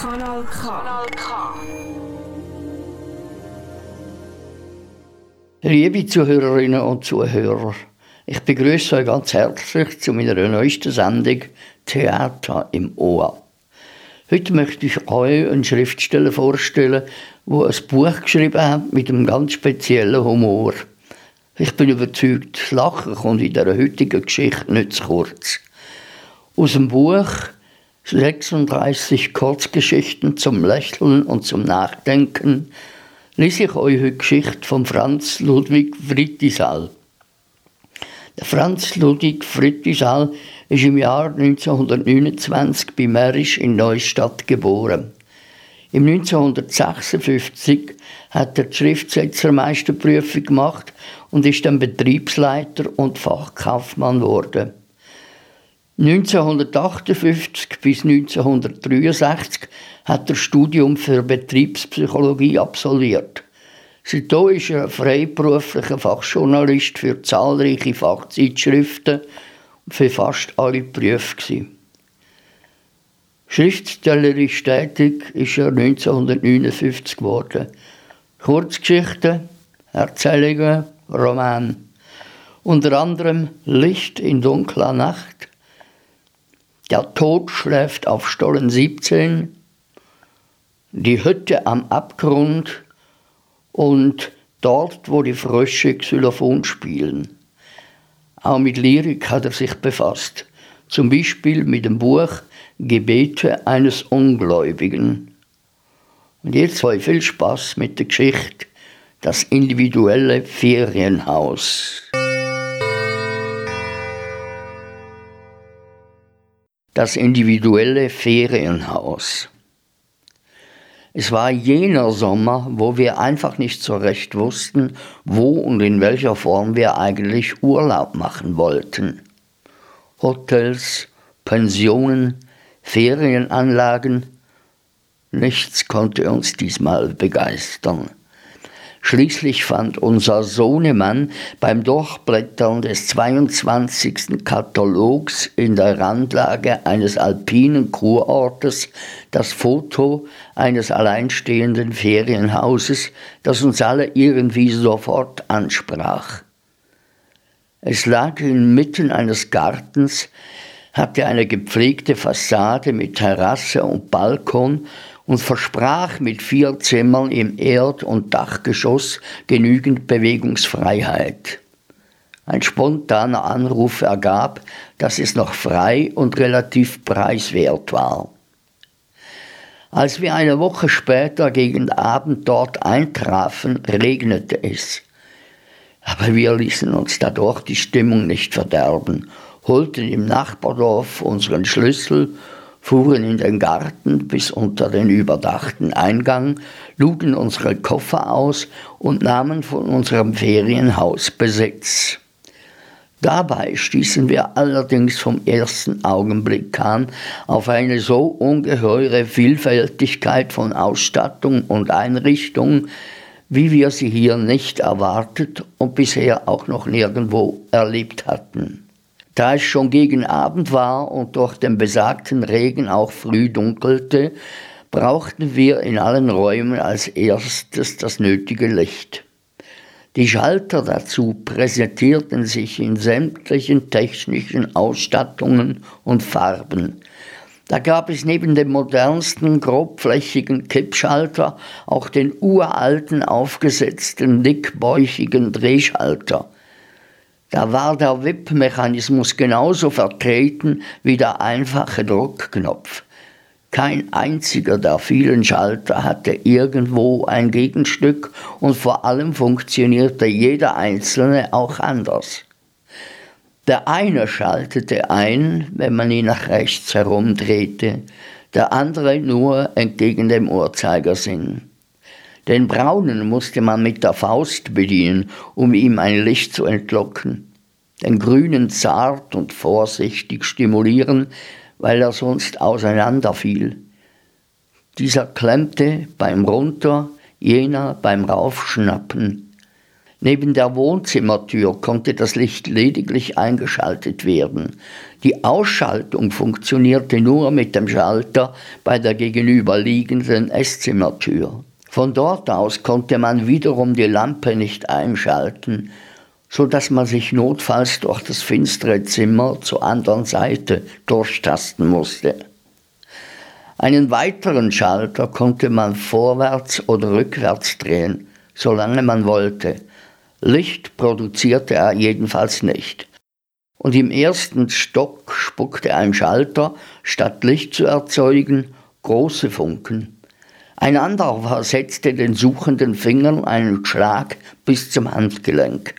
Kanal K. Kanal K. Liebe Zuhörerinnen und Zuhörer, ich begrüße euch ganz herzlich zu meiner neuesten Sendung Theater im Ohr. Heute möchte ich euch einen Schriftsteller vorstellen, der ein Buch geschrieben hat mit einem ganz speziellen Humor. Ich bin überzeugt, das Lachen kommt in dieser heutigen Geschichte nicht zu kurz. Aus dem Buch 36 Kurzgeschichten zum Lächeln und zum Nachdenken lese ich euch heute Geschichte von Franz Ludwig Frittisal. Der Franz Ludwig Frittisal ist im Jahr 1929 bei Märisch in Neustadt geboren. Im 1956 hat er die Schriftsetzermeisterprüfung gemacht und ist dann Betriebsleiter und Fachkaufmann geworden. 1958 bis 1963 hat er Studium für Betriebspsychologie absolviert. Seitdem ist er freiberuflicher Fachjournalist für zahlreiche Fachzeitschriften und für fast alle Berufe. Schriftstellerisch tätig ist er 1959 geworden. Kurzgeschichten, Erzählungen, Roman. Unter anderem Licht in dunkler Nacht, Der Tod schläft auf Stollen 17, Die Hütte am Abgrund und Dort, wo die Frösche Xylophon spielen. Auch mit Lyrik hat er sich befasst, zum Beispiel mit dem Buch Gebete eines Ungläubigen. Und jetzt habe ich viel Spaß mit der Geschichte Das individuelle Ferienhaus. Das individuelle Ferienhaus. Es war jener Sommer, wo wir einfach nicht so recht wussten, wo und in welcher Form wir eigentlich Urlaub machen wollten. Hotels, Pensionen, Ferienanlagen, nichts konnte uns diesmal begeistern. Schließlich fand unser Sohnemann beim Durchblättern des 22. Katalogs in der Randlage eines alpinen Kurortes das Foto eines alleinstehenden Ferienhauses, das uns alle irgendwie sofort ansprach. Es lag inmitten eines Gartens, hatte eine gepflegte Fassade mit Terrasse und Balkon und versprach mit vier Zimmern im Erd- und Dachgeschoss genügend Bewegungsfreiheit. Ein spontaner Anruf ergab, dass es noch frei und relativ preiswert war. Als wir eine Woche später gegen Abend dort eintrafen, regnete es. Aber wir ließen uns dadurch die Stimmung nicht verderben, holten im Nachbardorf unseren Schlüssel fuhren in den Garten bis unter den überdachten Eingang, luden unsere Koffer aus und nahmen von unserem Ferienhaus Besitz. Dabei stießen wir allerdings vom ersten Augenblick an auf eine so ungeheure Vielfältigkeit von Ausstattung und Einrichtung, wie wir sie hier nicht erwartet und bisher auch noch nirgendwo erlebt hatten. Da es schon gegen Abend war und durch den besagten Regen auch früh dunkelte, brauchten wir in allen Räumen als erstes das nötige Licht. Die Schalter dazu präsentierten sich in sämtlichen technischen Ausstattungen und Farben. Da gab es neben dem modernsten, grobflächigen Kippschalter auch den uralten, aufgesetzten, dickbäuchigen Drehschalter. Da war der WIP-Mechanismus genauso vertreten wie der einfache Druckknopf. Kein einziger der vielen Schalter hatte irgendwo ein Gegenstück und vor allem funktionierte jeder einzelne auch anders. Der eine schaltete ein, wenn man ihn nach rechts herumdrehte, der andere nur entgegen dem Uhrzeigersinn. Den braunen musste man mit der Faust bedienen, um ihm ein Licht zu entlocken. Den grünen zart und vorsichtig stimulieren, weil er sonst auseinanderfiel. Dieser klemmte beim Runter, jener beim Raufschnappen. Neben der Wohnzimmertür konnte das Licht lediglich eingeschaltet werden. Die Ausschaltung funktionierte nur mit dem Schalter bei der gegenüberliegenden Esszimmertür. Von dort aus konnte man wiederum die Lampe nicht einschalten, so dass man sich notfalls durch das finstere Zimmer zur anderen Seite durchtasten musste. Einen weiteren Schalter konnte man vorwärts oder rückwärts drehen, solange man wollte. Licht produzierte er jedenfalls nicht. Und im ersten Stock spuckte ein Schalter, statt Licht zu erzeugen, große Funken. Ein anderer versetzte den suchenden Fingern einen Schlag bis zum Handgelenk.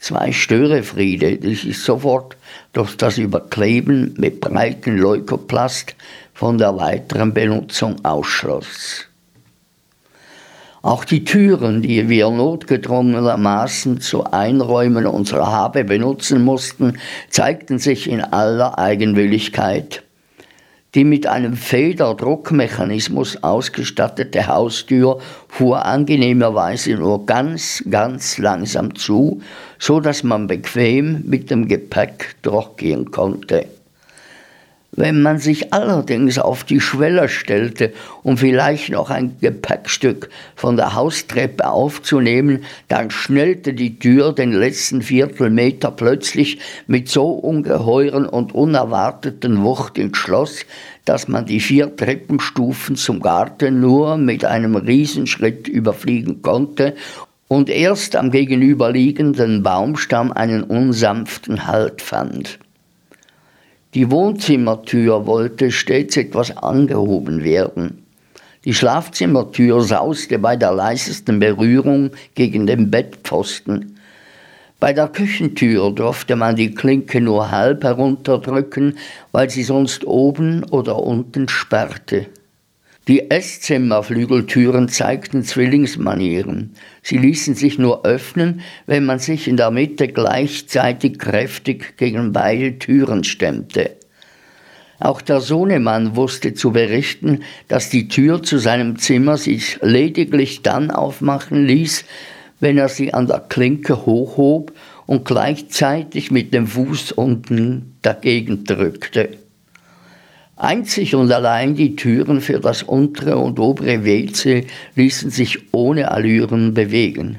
Zwei Störefriede, die sich sofort durch das Überkleben mit breiten Leukoplast von der weiteren Benutzung ausschloss. Auch die Türen, die wir notgedrungenermaßen zu Einräumen unserer Habe benutzen mussten, zeigten sich in aller Eigenwilligkeit. Die mit einem Federdruckmechanismus ausgestattete Haustür fuhr angenehmerweise nur ganz, ganz langsam zu, so dass man bequem mit dem Gepäck durchgehen konnte. Wenn man sich allerdings auf die Schwelle stellte, um vielleicht noch ein Gepäckstück von der Haustreppe aufzunehmen, dann schnellte die Tür den letzten Viertelmeter plötzlich mit so ungeheuren und unerwarteten Wucht ins Schloss, dass man die vier Treppenstufen zum Garten nur mit einem Riesenschritt überfliegen konnte und erst am gegenüberliegenden Baumstamm einen unsanften Halt fand. Die Wohnzimmertür wollte stets etwas angehoben werden. Die Schlafzimmertür sauste bei der leisesten Berührung gegen den Bettpfosten. Bei der Küchentür durfte man die Klinke nur halb herunterdrücken, weil sie sonst oben oder unten sperrte. Die Esszimmerflügeltüren zeigten Zwillingsmanieren. Sie ließen sich nur öffnen, wenn man sich in der Mitte gleichzeitig kräftig gegen beide Türen stemmte. Auch der Sohnemann wusste zu berichten, dass die Tür zu seinem Zimmer sich lediglich dann aufmachen ließ, wenn er sie an der Klinke hochhob und gleichzeitig mit dem Fuß unten dagegen drückte. Einzig und allein die Türen für das untere und obere WC ließen sich ohne Allüren bewegen.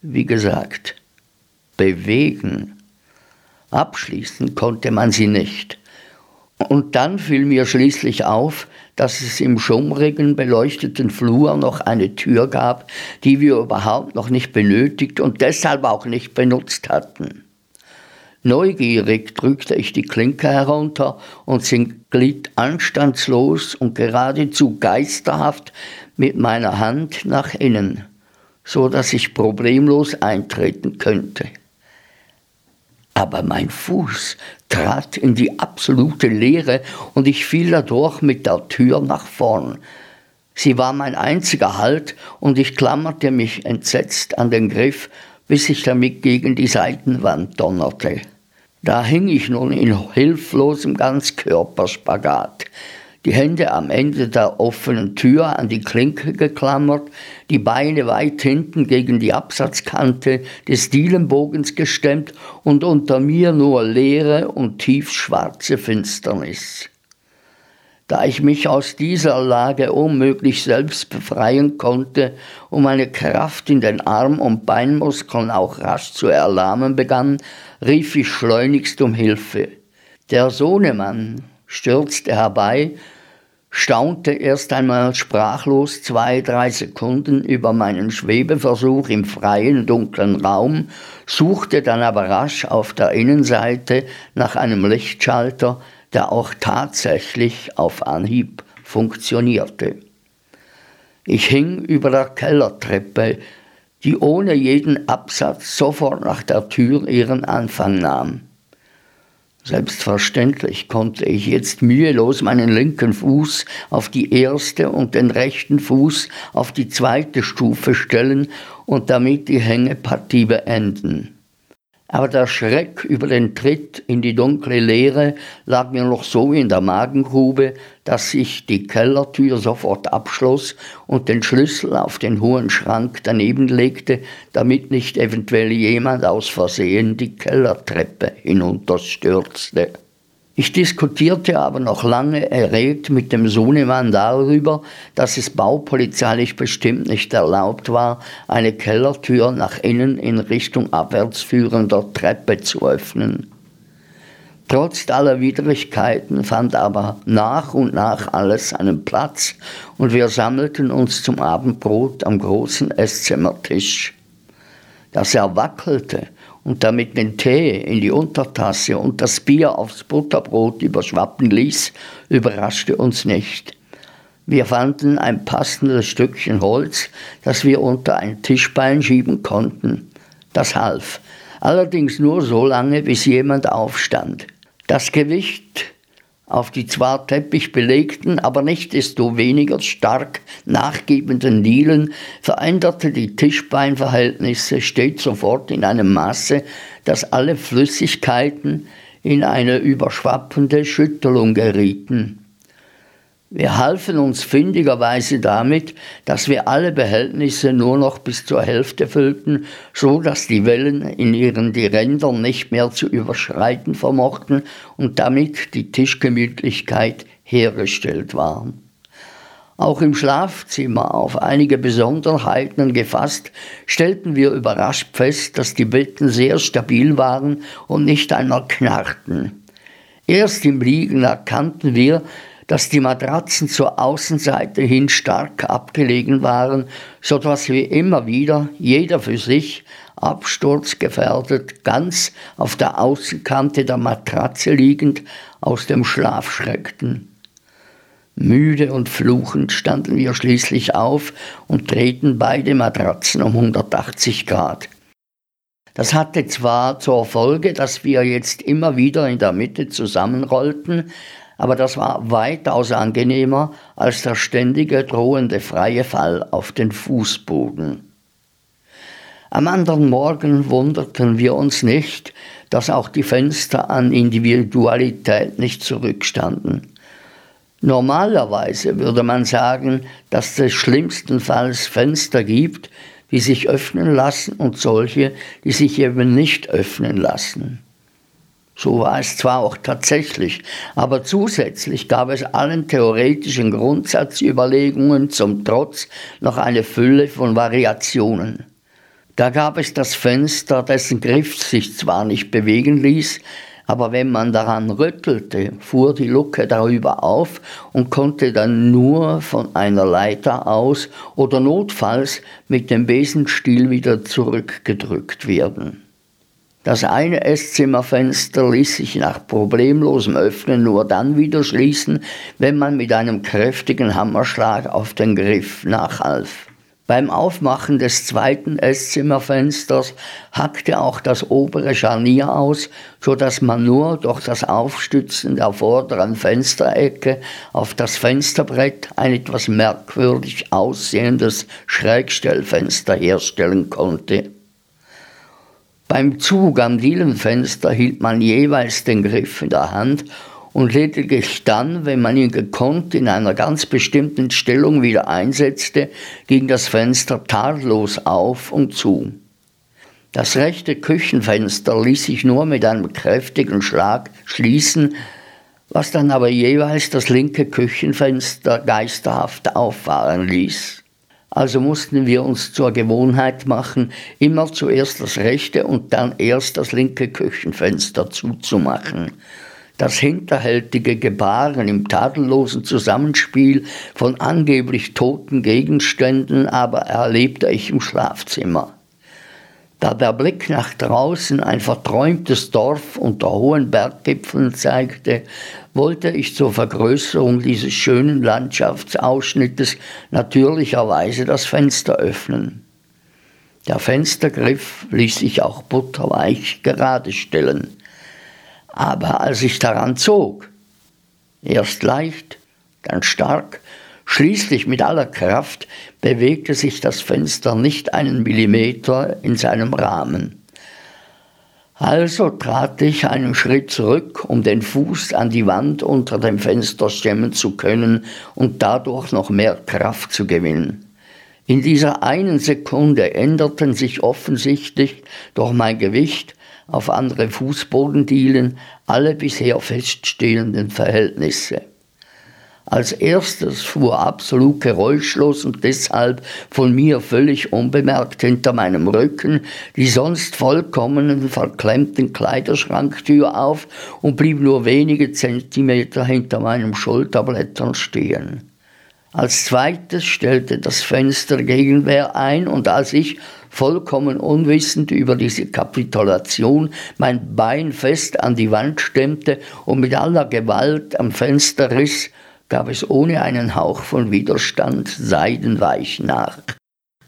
Wie gesagt, bewegen. Abschließen konnte man sie nicht. Und dann fiel mir schließlich auf, dass es im schummrigen, beleuchteten Flur noch eine Tür gab, die wir überhaupt noch nicht benötigt und deshalb auch nicht benutzt hatten. Neugierig drückte ich die Klinke herunter und sie glitt anstandslos und geradezu geisterhaft mit meiner Hand nach innen, so dass ich problemlos eintreten könnte. Aber mein Fuß trat in die absolute Leere und ich fiel dadurch mit der Tür nach vorn. Sie war mein einziger Halt und ich klammerte mich entsetzt an den Griff, bis ich damit gegen die Seitenwand donnerte. Da hing ich nun in hilflosem Ganzkörperspagat, die Hände am Ende der offenen Tür an die Klinke geklammert, die Beine weit hinten gegen die Absatzkante des Dielenbogens gestemmt und unter mir nur leere und tiefschwarze Finsternis. Da ich mich aus dieser Lage unmöglich selbst befreien konnte und meine Kraft in den Arm- und Beinmuskeln auch rasch zu erlahmen begann, rief ich schleunigst um Hilfe. Der Sohnemann stürzte herbei, staunte erst einmal sprachlos zwei, drei Sekunden über meinen Schwebeversuch im freien, dunklen Raum, suchte dann aber rasch auf der Innenseite nach einem Lichtschalter, der auch tatsächlich auf Anhieb funktionierte. Ich hing über der Kellertreppe, die ohne jeden Absatz sofort nach der Tür ihren Anfang nahm. Selbstverständlich konnte ich jetzt mühelos meinen linken Fuß auf die erste und den rechten Fuß auf die zweite Stufe stellen und damit die Hängepartie beenden. Aber der Schreck über den Tritt in die dunkle Leere lag mir noch so in der Magengrube, dass ich die Kellertür sofort abschloss und den Schlüssel auf den hohen Schrank daneben legte, damit nicht eventuell jemand aus Versehen die Kellertreppe hinunterstürzte. Ich diskutierte aber noch lange erregt mit dem Sohnemann darüber, dass es baupolizeilich bestimmt nicht erlaubt war, eine Kellertür nach innen in Richtung abwärts führender Treppe zu öffnen. Trotz aller Widrigkeiten fand aber nach und nach alles seinen Platz und wir sammelten uns zum Abendbrot am großen Esszimmertisch. Dass er wackelte und damit den Tee in die Untertasse und das Bier aufs Butterbrot überschwappen ließ, überraschte uns nicht. Wir fanden ein passendes Stückchen Holz, das wir unter ein Tischbein schieben konnten. Das half, allerdings nur so lange, bis jemand aufstand. Das Gewicht auf die zwar teppichbelegten, aber nicht desto weniger stark nachgebenden Dielen veränderte die Tischbeinverhältnisse stets sofort in einem Maße, dass alle Flüssigkeiten in eine überschwappende Schüttelung gerieten. Wir halfen uns findigerweise damit, dass wir alle Behältnisse nur noch bis zur Hälfte füllten, so dass die Wellen in ihren die Rändern nicht mehr zu überschreiten vermochten und damit die Tischgemütlichkeit hergestellt war. Auch im Schlafzimmer, auf einige Besonderheiten gefasst, stellten wir überrascht fest, dass die Betten sehr stabil waren und nicht einmal knarrten. Erst im Liegen erkannten wir, dass die Matratzen zur Außenseite hin stark abgelegen waren, so dass wir immer wieder, jeder für sich, absturzgefährdet, ganz auf der Außenkante der Matratze liegend, aus dem Schlaf schreckten. Müde und fluchend standen wir schließlich auf und drehten beide Matratzen um 180 Grad. Das hatte zwar zur Folge, dass wir jetzt immer wieder in der Mitte zusammenrollten, aber das war weitaus angenehmer als der ständige drohende freie Fall auf den Fußboden. Am anderen Morgen wunderten wir uns nicht, dass auch die Fenster an Individualität nicht zurückstanden. Normalerweise würde man sagen, dass es schlimmstenfalls Fenster gibt, die sich öffnen lassen und solche, die sich eben nicht öffnen lassen. So war es zwar auch tatsächlich, aber zusätzlich gab es allen theoretischen Grundsatzüberlegungen zum Trotz noch eine Fülle von Variationen. Da gab es das Fenster, dessen Griff sich zwar nicht bewegen ließ, aber wenn man daran rüttelte, fuhr die Lucke darüber auf und konnte dann nur von einer Leiter aus oder notfalls mit dem Besenstiel wieder zurückgedrückt werden. Das eine Esszimmerfenster ließ sich nach problemlosem Öffnen nur dann wieder schließen, wenn man mit einem kräftigen Hammerschlag auf den Griff nachhalf. Beim Aufmachen des zweiten Esszimmerfensters hackte auch das obere Scharnier aus, so dass man nur durch das Aufstützen der vorderen Fensterecke auf das Fensterbrett ein etwas merkwürdig aussehendes Schrägstellfenster herstellen konnte. Beim Zug am Dielenfenster hielt man jeweils den Griff in der Hand und lediglich dann, wenn man ihn gekonnt in einer ganz bestimmten Stellung wieder einsetzte, ging das Fenster tadellos auf und zu. Das rechte Küchenfenster ließ sich nur mit einem kräftigen Schlag schließen, was dann aber jeweils das linke Küchenfenster geisterhaft auffahren ließ. Also mussten wir uns zur Gewohnheit machen, immer zuerst das rechte und dann erst das linke Küchenfenster zuzumachen. Das hinterhältige Gebaren im tadellosen Zusammenspiel von angeblich toten Gegenständen aber erlebte ich im Schlafzimmer. Da der Blick nach draußen ein verträumtes Dorf unter hohen Berggipfeln zeigte, wollte ich zur Vergrößerung dieses schönen Landschaftsausschnittes natürlicherweise das Fenster öffnen. Der Fenstergriff ließ sich auch butterweich gerade stellen. Aber als ich daran zog, erst leicht, dann stark, Schließlich mit aller Kraft bewegte sich das Fenster nicht einen Millimeter in seinem Rahmen. Also trat ich einen Schritt zurück, um den Fuß an die Wand unter dem Fenster stemmen zu können und dadurch noch mehr Kraft zu gewinnen. In dieser einen Sekunde änderten sich offensichtlich durch mein Gewicht auf andere Fußbodendielen alle bisher feststehenden Verhältnisse. Als erstes fuhr absolut geräuschlos und deshalb von mir völlig unbemerkt hinter meinem Rücken die sonst vollkommenen verklemmten Kleiderschranktür auf und blieb nur wenige Zentimeter hinter meinem Schulterblättern stehen. Als zweites stellte das Fenster Gegenwehr ein und als ich, vollkommen unwissend über diese Kapitulation, mein Bein fest an die Wand stemmte und mit aller Gewalt am Fenster riss, gab es ohne einen Hauch von Widerstand seidenweich nach.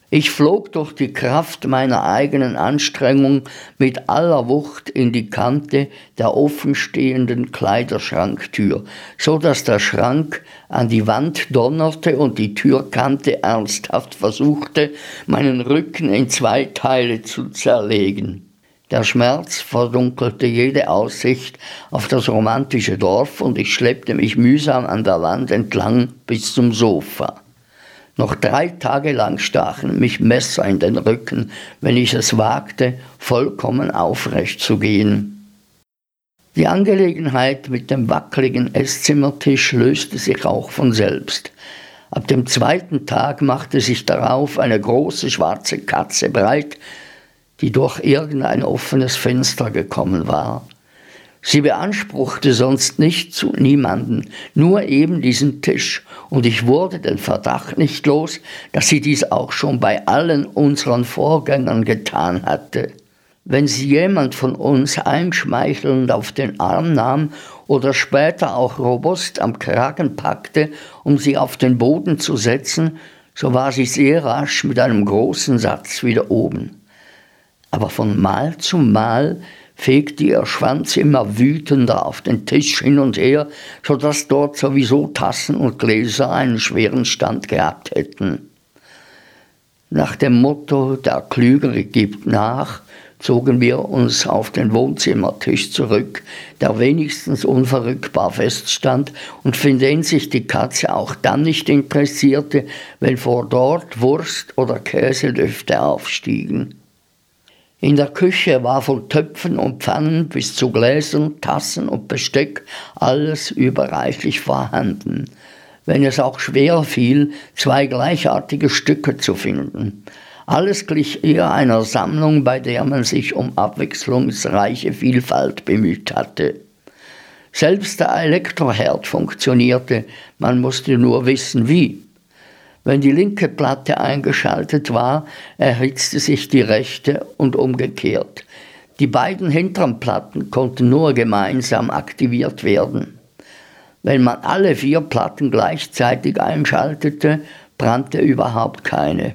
Ich flog durch die Kraft meiner eigenen Anstrengung mit aller Wucht in die Kante der offenstehenden Kleiderschranktür, so dass der Schrank an die Wand donnerte und die Türkante ernsthaft versuchte, meinen Rücken in zwei Teile zu zerlegen. Der Schmerz verdunkelte jede Aussicht auf das romantische Dorf und ich schleppte mich mühsam an der Wand entlang bis zum Sofa. Noch drei Tage lang stachen mich Messer in den Rücken, wenn ich es wagte, vollkommen aufrecht zu gehen. Die Angelegenheit mit dem wackeligen Esszimmertisch löste sich auch von selbst. Ab dem zweiten Tag machte sich darauf eine große schwarze Katze breit, die durch irgendein offenes Fenster gekommen war. Sie beanspruchte sonst nicht zu niemanden, nur eben diesen Tisch, und ich wurde den Verdacht nicht los, dass sie dies auch schon bei allen unseren Vorgängern getan hatte. Wenn sie jemand von uns einschmeichelnd auf den Arm nahm oder später auch robust am Kragen packte, um sie auf den Boden zu setzen, so war sie sehr rasch mit einem großen Satz wieder oben. Aber von Mal zu Mal fegte ihr Schwanz immer wütender auf den Tisch hin und her, so dass dort sowieso Tassen und Gläser einen schweren Stand gehabt hätten. Nach dem Motto Der Klügere gibt nach, zogen wir uns auf den Wohnzimmertisch zurück, der wenigstens unverrückbar feststand und für den sich die Katze auch dann nicht interessierte, wenn vor dort Wurst oder Käselüfte aufstiegen. In der Küche war von Töpfen und Pfannen bis zu Gläsern, Tassen und Besteck alles überreichlich vorhanden, wenn es auch schwer fiel, zwei gleichartige Stücke zu finden. Alles glich eher einer Sammlung, bei der man sich um abwechslungsreiche Vielfalt bemüht hatte. Selbst der Elektroherd funktionierte, man musste nur wissen wie. Wenn die linke Platte eingeschaltet war, erhitzte sich die rechte und umgekehrt. Die beiden hinteren Platten konnten nur gemeinsam aktiviert werden. Wenn man alle vier Platten gleichzeitig einschaltete, brannte überhaupt keine.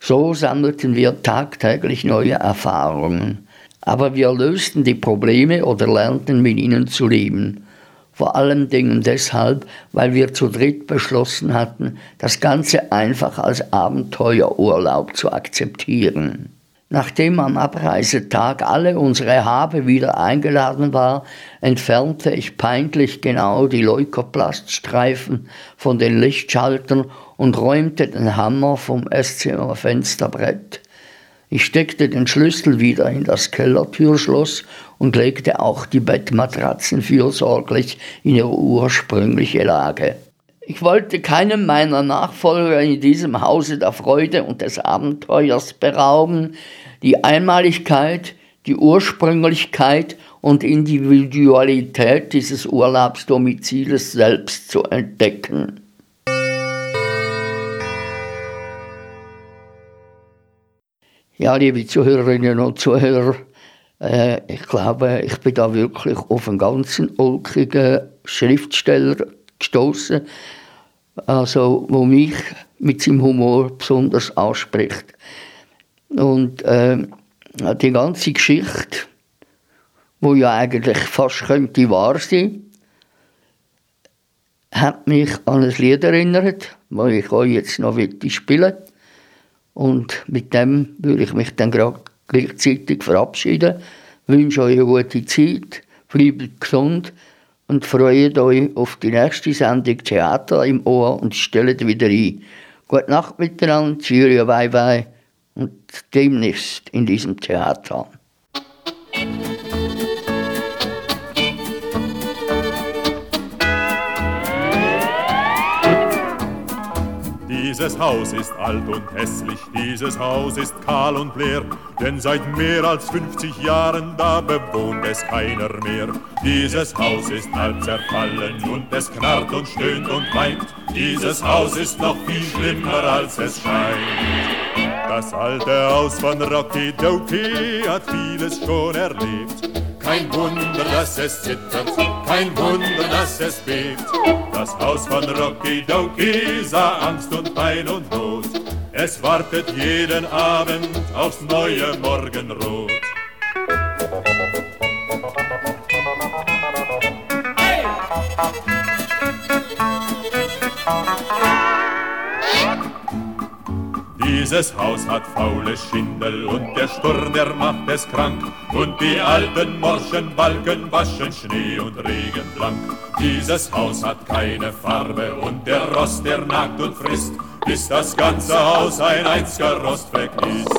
So sammelten wir tagtäglich neue Erfahrungen. Aber wir lösten die Probleme oder lernten mit ihnen zu leben vor allen Dingen deshalb, weil wir zu dritt beschlossen hatten, das Ganze einfach als Abenteuerurlaub zu akzeptieren. Nachdem am Abreisetag alle unsere Habe wieder eingeladen war, entfernte ich peinlich genau die Leukoplaststreifen von den Lichtschaltern und räumte den Hammer vom Esszimmerfensterbrett. Ich steckte den Schlüssel wieder in das Kellertürschloss und legte auch die Bettmatratzen fürsorglich in ihre ursprüngliche Lage. Ich wollte keinem meiner Nachfolger in diesem Hause der Freude und des Abenteuers berauben, die Einmaligkeit, die Ursprünglichkeit und Individualität dieses Urlaubsdomiziles selbst zu entdecken. Ja, liebe Zuhörerinnen und Zuhörer, äh, ich glaube, ich bin da wirklich auf einen ganzen ulkigen Schriftsteller gestoßen, also wo mich mit seinem Humor besonders anspricht. Und äh, die ganze Geschichte, wo ja eigentlich fast könnte wahr sein, hat mich an ein Lied erinnert, das ich euch jetzt noch spielen will. Und mit dem würde ich mich dann gerade gleichzeitig verabschieden, wünsche euch eine gute Zeit, bleibt gesund und freut euch auf die nächste Sendung Theater im Ohr und stellt wieder ein. Gute Nacht miteinander, Cheerio, bye bye und demnächst in diesem Theater. Dieses Haus ist alt und hässlich, dieses Haus ist kahl und leer, denn seit mehr als 50 Jahren da bewohnt es keiner mehr. Dieses Haus ist halb zerfallen und es knarrt und stöhnt und weint. Dieses Haus ist noch viel schlimmer als es scheint. Das alte Haus von Rocky Dokie hat vieles schon erlebt. Kein Wunder, dass es zittert, kein Wunder, dass es bebt. Das Haus von Rocky Dokie sah Angst und Pein und Not. Es wartet jeden Abend aufs neue Morgenrot. Dieses Haus hat faule Schindel und der Sturm, der macht es krank. Und die alten morschen Balken waschen Schnee und Regen blank. Dieses Haus hat keine Farbe und der Rost, der nagt und frisst, bis das ganze Haus ein einziger Rostfleck ist.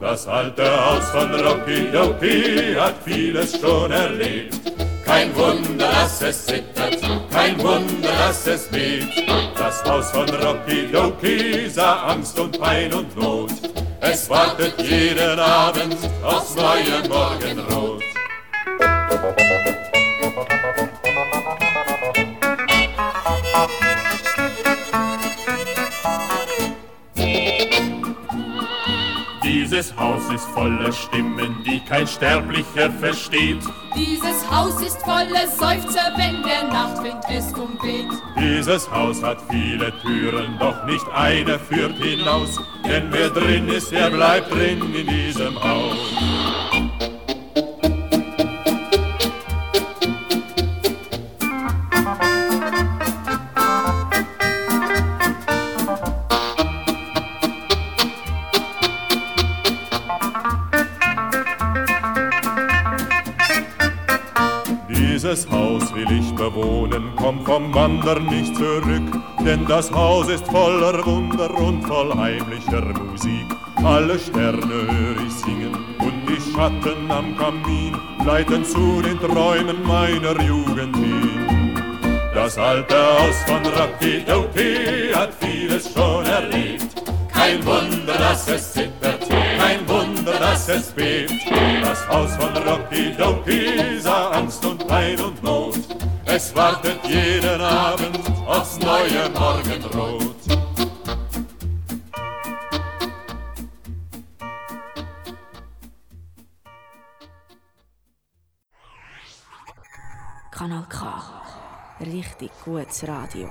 Das alte Haus von Rocky Doki hat vieles schon erlebt. Kein Wunder, dass es zittert, kein Wunder, dass es bebt. Das Haus von Rocky sah Angst und Pein und Not. Es wartet jeden Abend aufs neue Morgenrot. Dieses Haus ist voller Stimmen, die kein Sterblicher versteht. Dieses Haus ist voller Seufzer, wenn der Nachtwind es umweht. Dieses Haus hat viele Türen, doch nicht eine führt hinaus. Denn wer drin ist, der bleibt drin in diesem Haus. Wandern nicht zurück, denn das Haus ist voller Wunder und voll heimlicher Musik. Alle Sterne höre ich singen und die Schatten am Kamin leiten zu den Träumen meiner Jugend hin. Das alte Haus von Rakidoki hat vieles schon erlebt. Kein Wunder, dass es zittert, kein Wunder, dass es bebt. Das Haus von Rocky Doki sah Angst und Pein und Not. Es wartet jeden Abend aufs neue Morgenrot. Kanal K. Richtig gutes Radio.